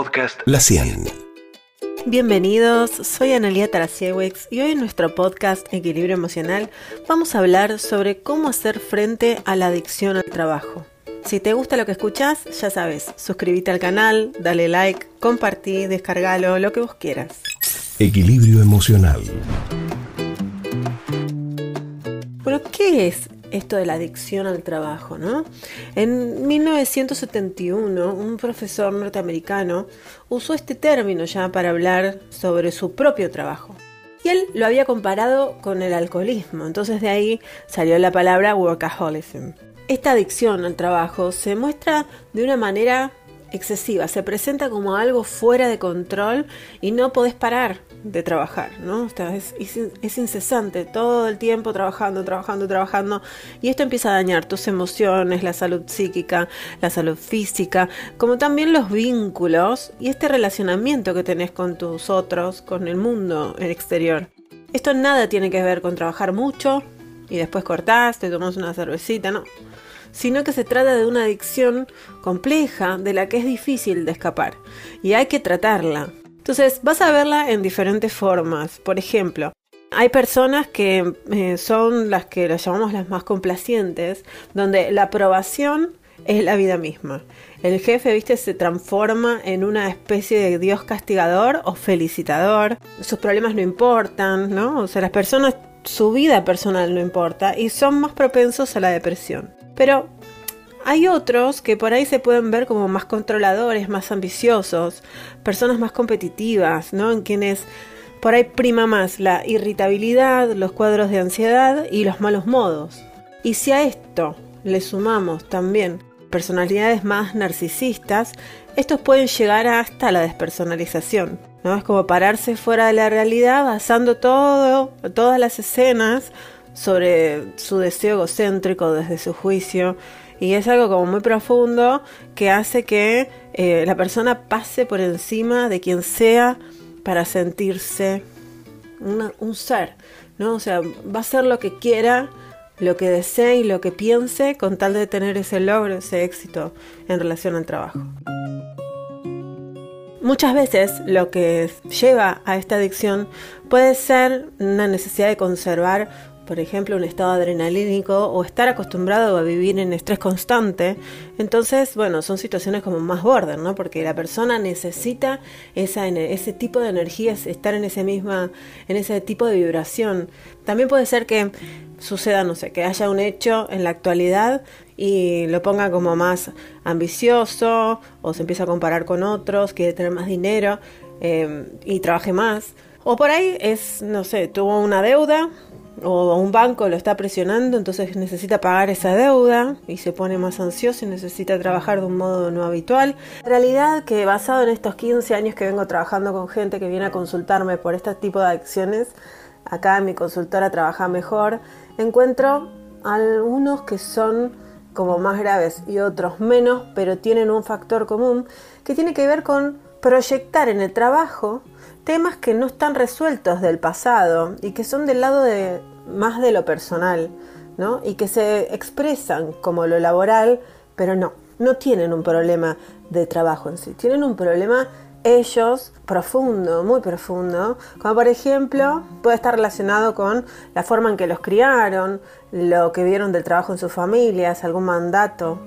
Podcast La 100. Bienvenidos, soy Analia Tarasiewicz y hoy en nuestro podcast Equilibrio Emocional vamos a hablar sobre cómo hacer frente a la adicción al trabajo. Si te gusta lo que escuchas, ya sabes, suscríbete al canal, dale like, compartí, descargalo, lo que vos quieras. Equilibrio Emocional. Bueno, ¿qué es esto de la adicción al trabajo, ¿no? En 1971, un profesor norteamericano usó este término ya para hablar sobre su propio trabajo. Y él lo había comparado con el alcoholismo, entonces de ahí salió la palabra workaholism. Esta adicción al trabajo se muestra de una manera excesiva, se presenta como algo fuera de control y no podés parar de trabajar, ¿no? es, es, incesante, todo el tiempo trabajando, trabajando, trabajando, y esto empieza a dañar tus emociones, la salud psíquica, la salud física, como también los vínculos y este relacionamiento que tenés con tus otros, con el mundo el exterior. Esto nada tiene que ver con trabajar mucho y después cortás, te tomas una cervecita, no sino que se trata de una adicción compleja de la que es difícil de escapar y hay que tratarla. Entonces vas a verla en diferentes formas. Por ejemplo, hay personas que eh, son las que las llamamos las más complacientes, donde la aprobación es la vida misma. El jefe, viste, se transforma en una especie de dios castigador o felicitador. Sus problemas no importan, ¿no? O sea, las personas, su vida personal no importa y son más propensos a la depresión. Pero hay otros que por ahí se pueden ver como más controladores, más ambiciosos, personas más competitivas, ¿no? En quienes por ahí prima más la irritabilidad, los cuadros de ansiedad y los malos modos. Y si a esto le sumamos también personalidades más narcisistas, estos pueden llegar hasta la despersonalización. ¿no? Es como pararse fuera de la realidad basando todo, todas las escenas sobre su deseo egocéntrico desde su juicio y es algo como muy profundo que hace que eh, la persona pase por encima de quien sea para sentirse un ser, ¿no? O sea, va a hacer lo que quiera, lo que desee y lo que piense con tal de tener ese logro, ese éxito en relación al trabajo. Muchas veces lo que lleva a esta adicción puede ser una necesidad de conservar por ejemplo, un estado adrenalínico o estar acostumbrado a vivir en estrés constante, entonces, bueno, son situaciones como más border, ¿no? Porque la persona necesita esa, ese tipo de energías, estar en ese misma, en ese tipo de vibración. También puede ser que suceda, no sé, que haya un hecho en la actualidad y lo ponga como más ambicioso o se empieza a comparar con otros, quiere tener más dinero eh, y trabaje más. O por ahí es, no sé, tuvo una deuda o un banco lo está presionando, entonces necesita pagar esa deuda y se pone más ansioso y necesita trabajar de un modo no habitual. En realidad que basado en estos 15 años que vengo trabajando con gente que viene a consultarme por este tipo de acciones, acá en mi consultora Trabaja Mejor, encuentro algunos que son como más graves y otros menos, pero tienen un factor común que tiene que ver con proyectar en el trabajo temas que no están resueltos del pasado y que son del lado de más de lo personal, ¿no? Y que se expresan como lo laboral, pero no, no tienen un problema de trabajo en sí, tienen un problema ellos profundo, muy profundo, como por ejemplo puede estar relacionado con la forma en que los criaron, lo que vieron del trabajo en sus familias, algún mandato,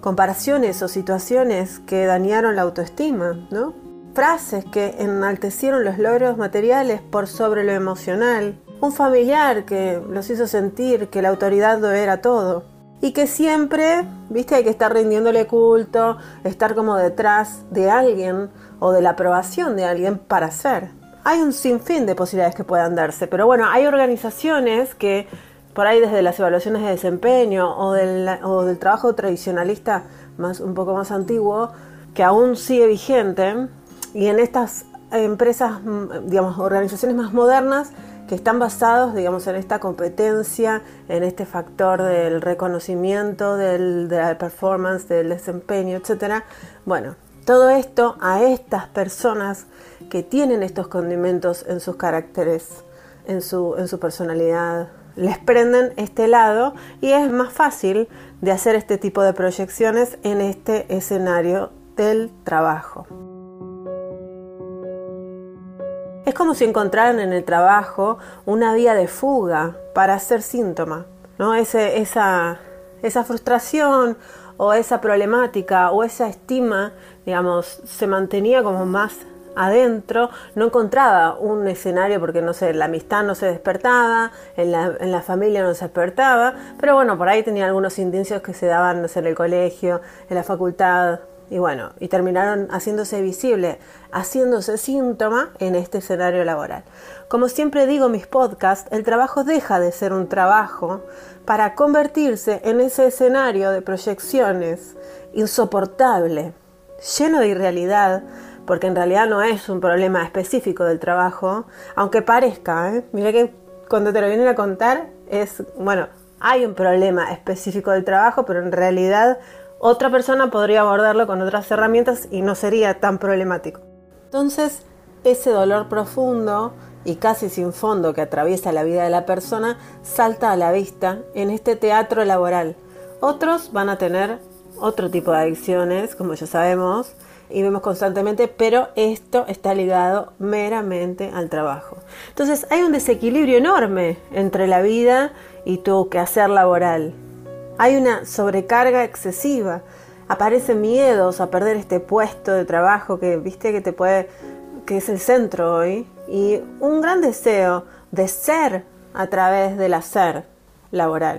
comparaciones o situaciones que dañaron la autoestima, ¿no? Frases que enaltecieron los logros materiales por sobre lo emocional, un familiar que los hizo sentir que la autoridad lo era todo. Y que siempre, viste, hay que estar rindiéndole culto, estar como detrás de alguien o de la aprobación de alguien para ser. Hay un sinfín de posibilidades que puedan darse, pero bueno, hay organizaciones que por ahí desde las evaluaciones de desempeño o del, o del trabajo tradicionalista más, un poco más antiguo, que aún sigue vigente, y en estas empresas, digamos, organizaciones más modernas, que están basados, digamos, en esta competencia, en este factor del reconocimiento, del, de la performance, del desempeño, etc. Bueno, todo esto a estas personas que tienen estos condimentos en sus caracteres, en su, en su personalidad, les prenden este lado y es más fácil de hacer este tipo de proyecciones en este escenario del trabajo. Como si encontraran en el trabajo una vía de fuga para hacer síntoma, ¿no? Esa, frustración o esa problemática o esa estima, digamos, se mantenía como más adentro, no encontraba un escenario porque no sé, la amistad no se despertaba, en la, familia no se despertaba, pero bueno, por ahí tenía algunos indicios que se daban en el colegio, en la facultad, y bueno, y terminaron haciéndose visible, haciéndose síntoma en este escenario laboral. Como siempre digo en mis podcasts, el trabajo deja de ser un trabajo para convertirse en ese escenario de proyecciones insoportable, lleno de irrealidad, porque en realidad no es un problema específico del trabajo, aunque parezca, ¿eh? mira que cuando te lo vienen a contar es, bueno, hay un problema específico del trabajo, pero en realidad otra persona podría abordarlo con otras herramientas y no sería tan problemático. Entonces, ese dolor profundo y casi sin fondo que atraviesa la vida de la persona salta a la vista en este teatro laboral. Otros van a tener otro tipo de adicciones, como ya sabemos, y vemos constantemente, pero esto está ligado meramente al trabajo. Entonces hay un desequilibrio enorme entre la vida y tu quehacer laboral. Hay una sobrecarga excesiva. Aparecen miedos a perder este puesto de trabajo que viste que te puede que es el centro hoy y un gran deseo de ser a través del hacer laboral.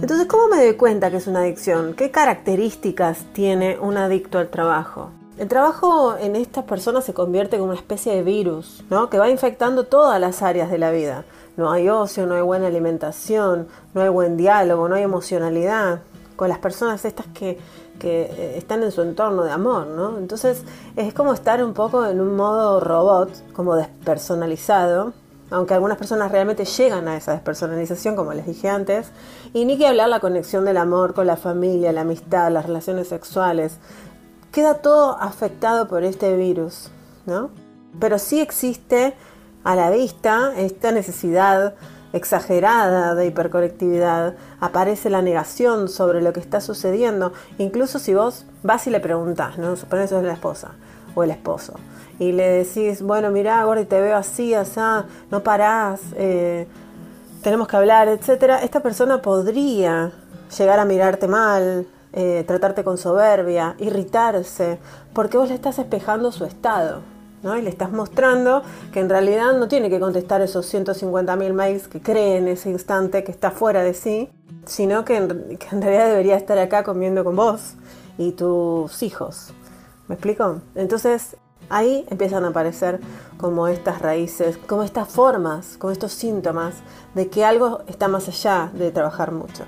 Entonces, ¿cómo me doy cuenta que es una adicción? ¿Qué características tiene un adicto al trabajo? El trabajo en estas personas se convierte en una especie de virus, ¿no? Que va infectando todas las áreas de la vida. No hay ocio, no hay buena alimentación, no hay buen diálogo, no hay emocionalidad con las personas estas que, que eh, están en su entorno de amor, ¿no? Entonces es como estar un poco en un modo robot, como despersonalizado, aunque algunas personas realmente llegan a esa despersonalización, como les dije antes, y ni que hablar la conexión del amor con la familia, la amistad, las relaciones sexuales, queda todo afectado por este virus, ¿no? Pero sí existe a la vista esta necesidad exagerada de hiperconectividad, aparece la negación sobre lo que está sucediendo, incluso si vos vas y le preguntás, ¿no? Suponés que es la esposa o el esposo, y le decís, bueno, mirá, y te veo así, así, no parás, eh, tenemos que hablar, etcétera, esta persona podría llegar a mirarte mal, eh, tratarte con soberbia, irritarse, porque vos le estás espejando su estado. ¿No? Y le estás mostrando que en realidad no tiene que contestar esos 150.000 mails que cree en ese instante que está fuera de sí, sino que en, que en realidad debería estar acá comiendo con vos y tus hijos. ¿Me explico? Entonces ahí empiezan a aparecer como estas raíces, como estas formas, como estos síntomas de que algo está más allá de trabajar mucho.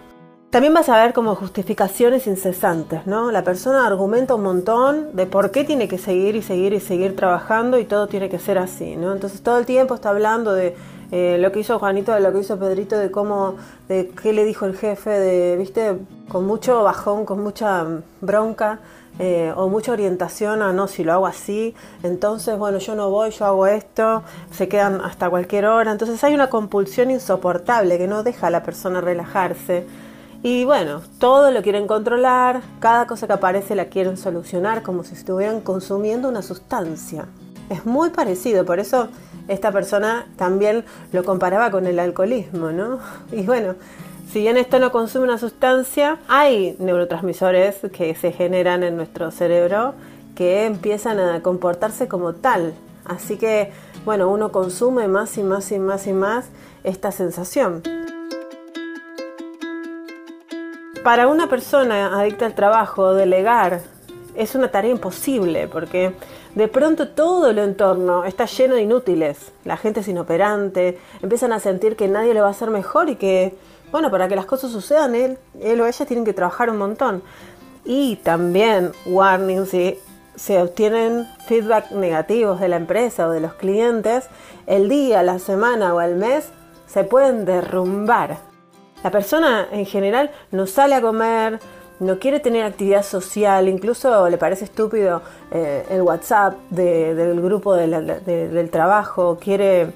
También vas a ver como justificaciones incesantes, ¿no? La persona argumenta un montón de por qué tiene que seguir y seguir y seguir trabajando y todo tiene que ser así, ¿no? Entonces todo el tiempo está hablando de eh, lo que hizo Juanito, de lo que hizo Pedrito, de cómo, de qué le dijo el jefe, de, viste, con mucho bajón, con mucha bronca, eh, o mucha orientación a no, si lo hago así, entonces, bueno, yo no voy, yo hago esto, se quedan hasta cualquier hora. Entonces hay una compulsión insoportable que no deja a la persona relajarse. Y bueno, todo lo quieren controlar, cada cosa que aparece la quieren solucionar como si estuvieran consumiendo una sustancia. Es muy parecido, por eso esta persona también lo comparaba con el alcoholismo, ¿no? Y bueno, si bien esto no consume una sustancia, hay neurotransmisores que se generan en nuestro cerebro que empiezan a comportarse como tal. Así que, bueno, uno consume más y más y más y más esta sensación. Para una persona adicta al trabajo, delegar es una tarea imposible porque de pronto todo el entorno está lleno de inútiles. La gente es inoperante, empiezan a sentir que nadie lo va a hacer mejor y que bueno, para que las cosas sucedan, él, él o ella tienen que trabajar un montón. Y también, warning, si se obtienen feedback negativos de la empresa o de los clientes, el día, la semana o el mes se pueden derrumbar. La persona en general no sale a comer, no quiere tener actividad social, incluso le parece estúpido eh, el WhatsApp del grupo del trabajo, quiere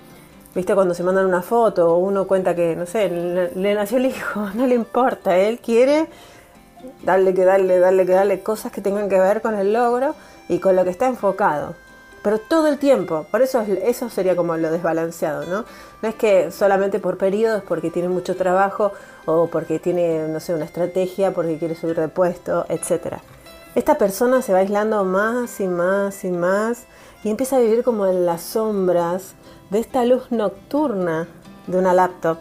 ¿Viste cuando se mandan una foto uno cuenta que, no sé, le, nació el hijo? No le importa, él quiere darle que darle, darle que darle cosas que tengan que ver con el logro y con lo que está enfocado. Pero todo el tiempo. Por eso eso sería como lo desbalanceado, ¿no? No es que solamente por periodos, porque tiene mucho trabajo o porque tiene, no sé, una estrategia, porque quiere subir de puesto, etc. Esta persona se va aislando más y más y más y empieza a vivir como en las sombras de esta luz nocturna de una laptop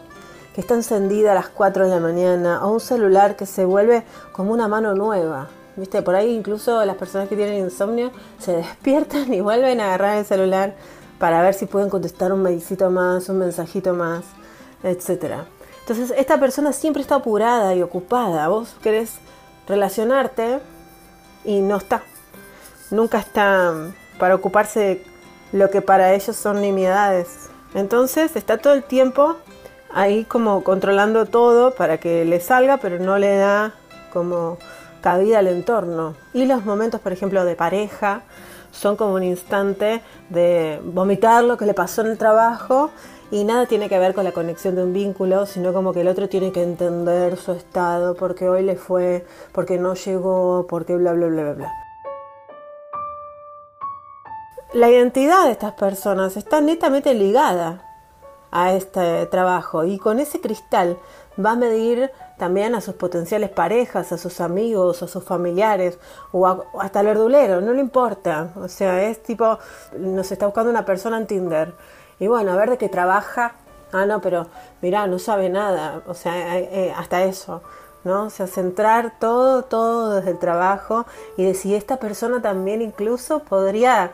que está encendida a las 4 de la mañana o un celular que se vuelve como una mano nueva. ¿Viste? Por ahí incluso las personas que tienen insomnio se despiertan y vuelven a agarrar el celular para ver si pueden contestar un medicito más, un mensajito más, etc. Entonces esta persona siempre está apurada y ocupada. Vos querés relacionarte y no está. Nunca está para ocuparse de lo que para ellos son nimiedades. Entonces está todo el tiempo ahí como controlando todo para que le salga, pero no le da como cabida al entorno. Y los momentos, por ejemplo, de pareja, son como un instante de vomitar lo que le pasó en el trabajo y nada tiene que ver con la conexión de un vínculo, sino como que el otro tiene que entender su estado, porque hoy le fue, porque no llegó, porque bla, bla, bla, bla, bla. La identidad de estas personas está netamente ligada a este trabajo y con ese cristal va a medir también a sus potenciales parejas, a sus amigos, a sus familiares o, hasta al verdulero, no le importa. O sea, es tipo, nos está buscando una persona en Tinder y bueno, a ver de qué trabaja. Ah, no, pero mira, no sabe nada. O sea, eh, eh, hasta eso. ¿no? O sea, centrar todo, todo desde el trabajo y de si esta persona también incluso podría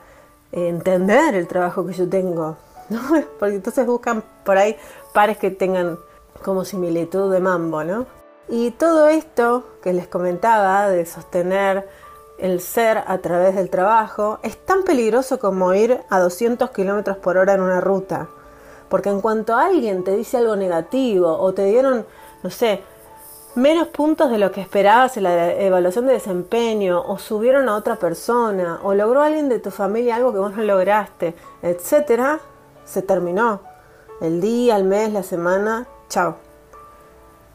entender el trabajo que yo tengo, ¿no? Porque entonces buscan por ahí pares que tengan como similitud de mambo, ¿no? Y todo esto que les comentaba de sostener el ser a través del trabajo es tan peligroso como ir a 200 kilómetros por hora en una ruta. Porque en cuanto alguien te dice algo negativo o te dieron, no sé, menos puntos de lo que esperabas en la evaluación de desempeño, o subieron a otra persona, o logró alguien de tu familia algo que vos no lograste, etcétera, se terminó. El día, el mes, la semana, chao.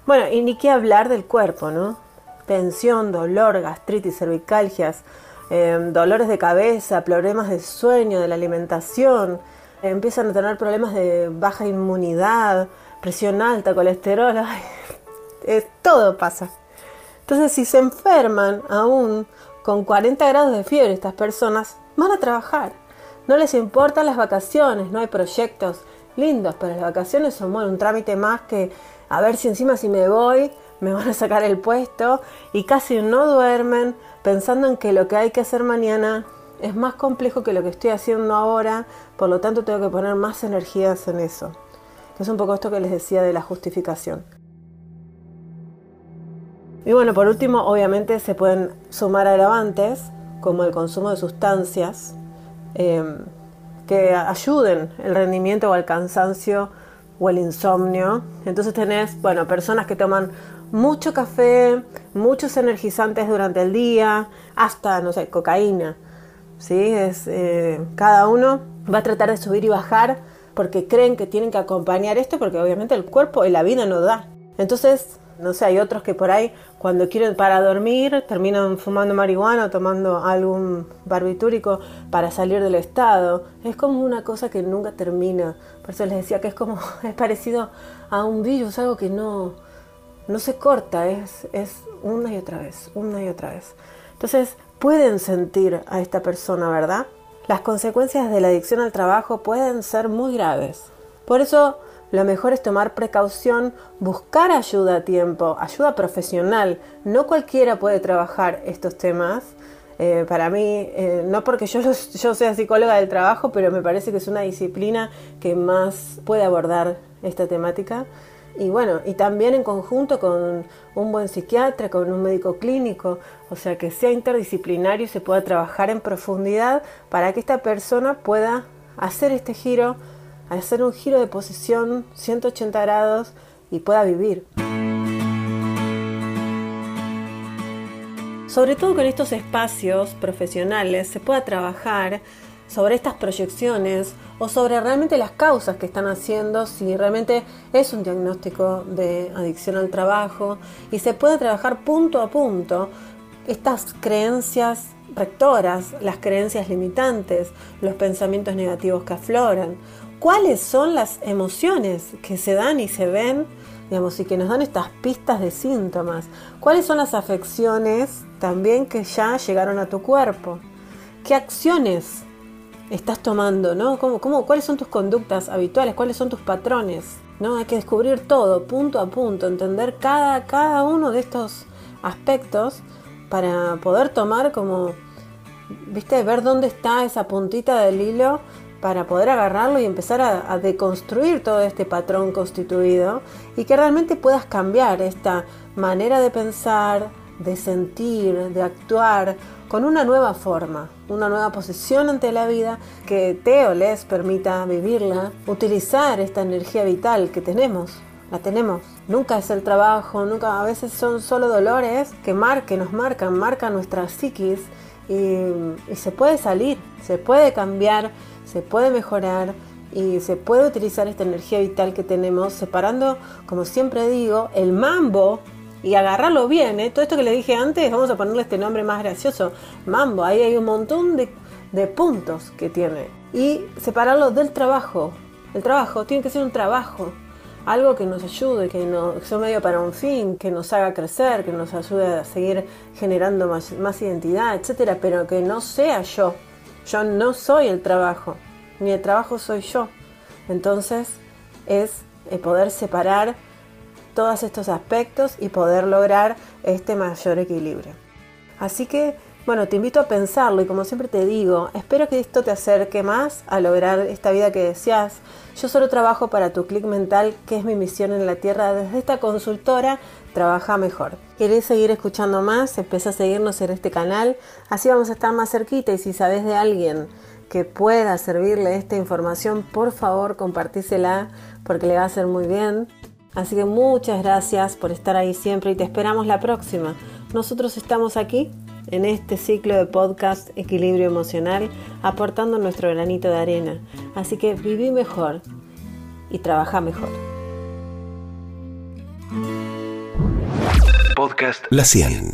Bueno, y ni qué hablar del cuerpo, ¿no? Tensión, dolor, gastritis, cervicalgias, em, dolores de cabeza, problemas de sueño, de la alimentación, empiezan a tener problemas de baja inmunidad, presión alta, colesterol, todo pasa. Entonces, si se enferman aún con 40 grados de fiebre estas personas, van a trabajar. No les importan las vacaciones, no hay proyectos lindos, pero las vacaciones son un trámite más que a ver si encima si me voy me van a sacar el puesto y casi no duermen pensando en que lo que hay que hacer mañana es más complejo que lo que estoy haciendo ahora, por lo tanto tengo que poner más energías en eso. Es un poco esto que les decía de la justificación. Y bueno, por último, obviamente se pueden sumar agravantes, como el consumo de sustancias, em, que ayuden el rendimiento o el cansancio o el insomnio. Entonces tenés, bueno, personas que toman mucho café, muchos energizantes durante el día, hasta, no sé, cocaína. ¿sí? Es, eh, cada uno va a tratar de subir y bajar porque creen que tienen que acompañar esto porque obviamente el cuerpo y la vida no da. Entonces no sé, hay otros que por ahí cuando quieren para dormir terminan fumando marihuana o tomando algún barbitúrico para salir del estado. Es como una cosa que nunca termina. Por eso les decía que es como, es parecido a un virus, algo que no, no se corta, es, es una y otra vez, una y otra vez. Entonces pueden sentir a esta persona, ¿verdad? Las consecuencias de la adicción al trabajo pueden ser muy graves. Por eso lo mejor es tomar precaución, buscar ayuda a tiempo, ayuda profesional. No cualquiera puede trabajar estos temas. Eh, para mí, eh, no porque yo, yo sea psicóloga del trabajo, pero me parece que es una disciplina que más puede abordar esta temática. Y bueno, y también en conjunto con un buen psiquiatra, con un médico clínico, o sea, que sea interdisciplinario y se pueda trabajar en profundidad para que esta persona pueda hacer este giro hacer un giro de posición 180 grados y pueda vivir. Sobre todo con estos espacios profesionales se pueda trabajar sobre estas proyecciones o sobre realmente las causas que están haciendo, si realmente es un diagnóstico de adicción al trabajo y se pueda trabajar punto a punto estas creencias rectoras, las creencias limitantes, los pensamientos negativos que afloran. ¿Cuáles son las emociones que se dan y se ven, digamos, y que nos dan estas pistas de síntomas? ¿Cuáles son las afecciones también que ya llegaron a tu cuerpo? ¿Qué acciones estás tomando? ¿no? ¿Cómo, cómo, cuáles son tus conductas habituales? ¿Cuáles son tus patrones? ¿no? Hay que descubrir todo, punto a punto, entender cada, cada uno de estos aspectos para poder tomar como, viste, ver dónde está esa puntita del hilo para poder agarrarlo y empezar a, deconstruir todo este patrón constituido y que realmente puedas cambiar esta manera de pensar, de sentir, de actuar con una nueva forma, una nueva posición ante la vida que te o les permita vivirla, utilizar esta energía vital que tenemos la tenemos. Nunca es el trabajo, nunca, a veces son solo dolores que marquen, nos marcan, marcan nuestra psiquis y, y, se puede salir, se puede cambiar, se puede mejorar y se puede utilizar esta energía vital que tenemos separando, como siempre digo, el mambo y agarrarlo bien. ¿eh? Todo esto que le dije antes, vamos a ponerle este nombre más gracioso, mambo. Ahí hay un montón de, puntos que tiene. Y separarlo del trabajo. El trabajo tiene que ser un trabajo algo que nos ayude, que, no, sea medio para un fin, que nos haga crecer, que nos ayude a seguir generando más, más identidad, etcétera, pero que no sea yo. Yo no soy el trabajo, ni el trabajo soy yo. Entonces es poder separar todos estos aspectos y poder lograr este mayor equilibrio. Así que bueno, te invito a pensarlo y como siempre te digo, espero que esto te acerque más a lograr esta vida que deseas. Yo solo trabajo para tu clic mental, que es mi misión en la Tierra. Desde esta consultora, trabaja mejor. ¿Querés seguir escuchando más? Empieza a seguirnos en este canal. Así vamos a estar más cerquita y si sabes de alguien que pueda servirle esta información, por favor compartísela porque le va a hacer muy bien. Así que muchas gracias por estar ahí siempre y te esperamos la próxima. Nosotros estamos aquí en este ciclo de podcast Equilibrio Emocional, aportando nuestro granito de arena. Así que viví mejor y trabaja mejor. Podcast La 100.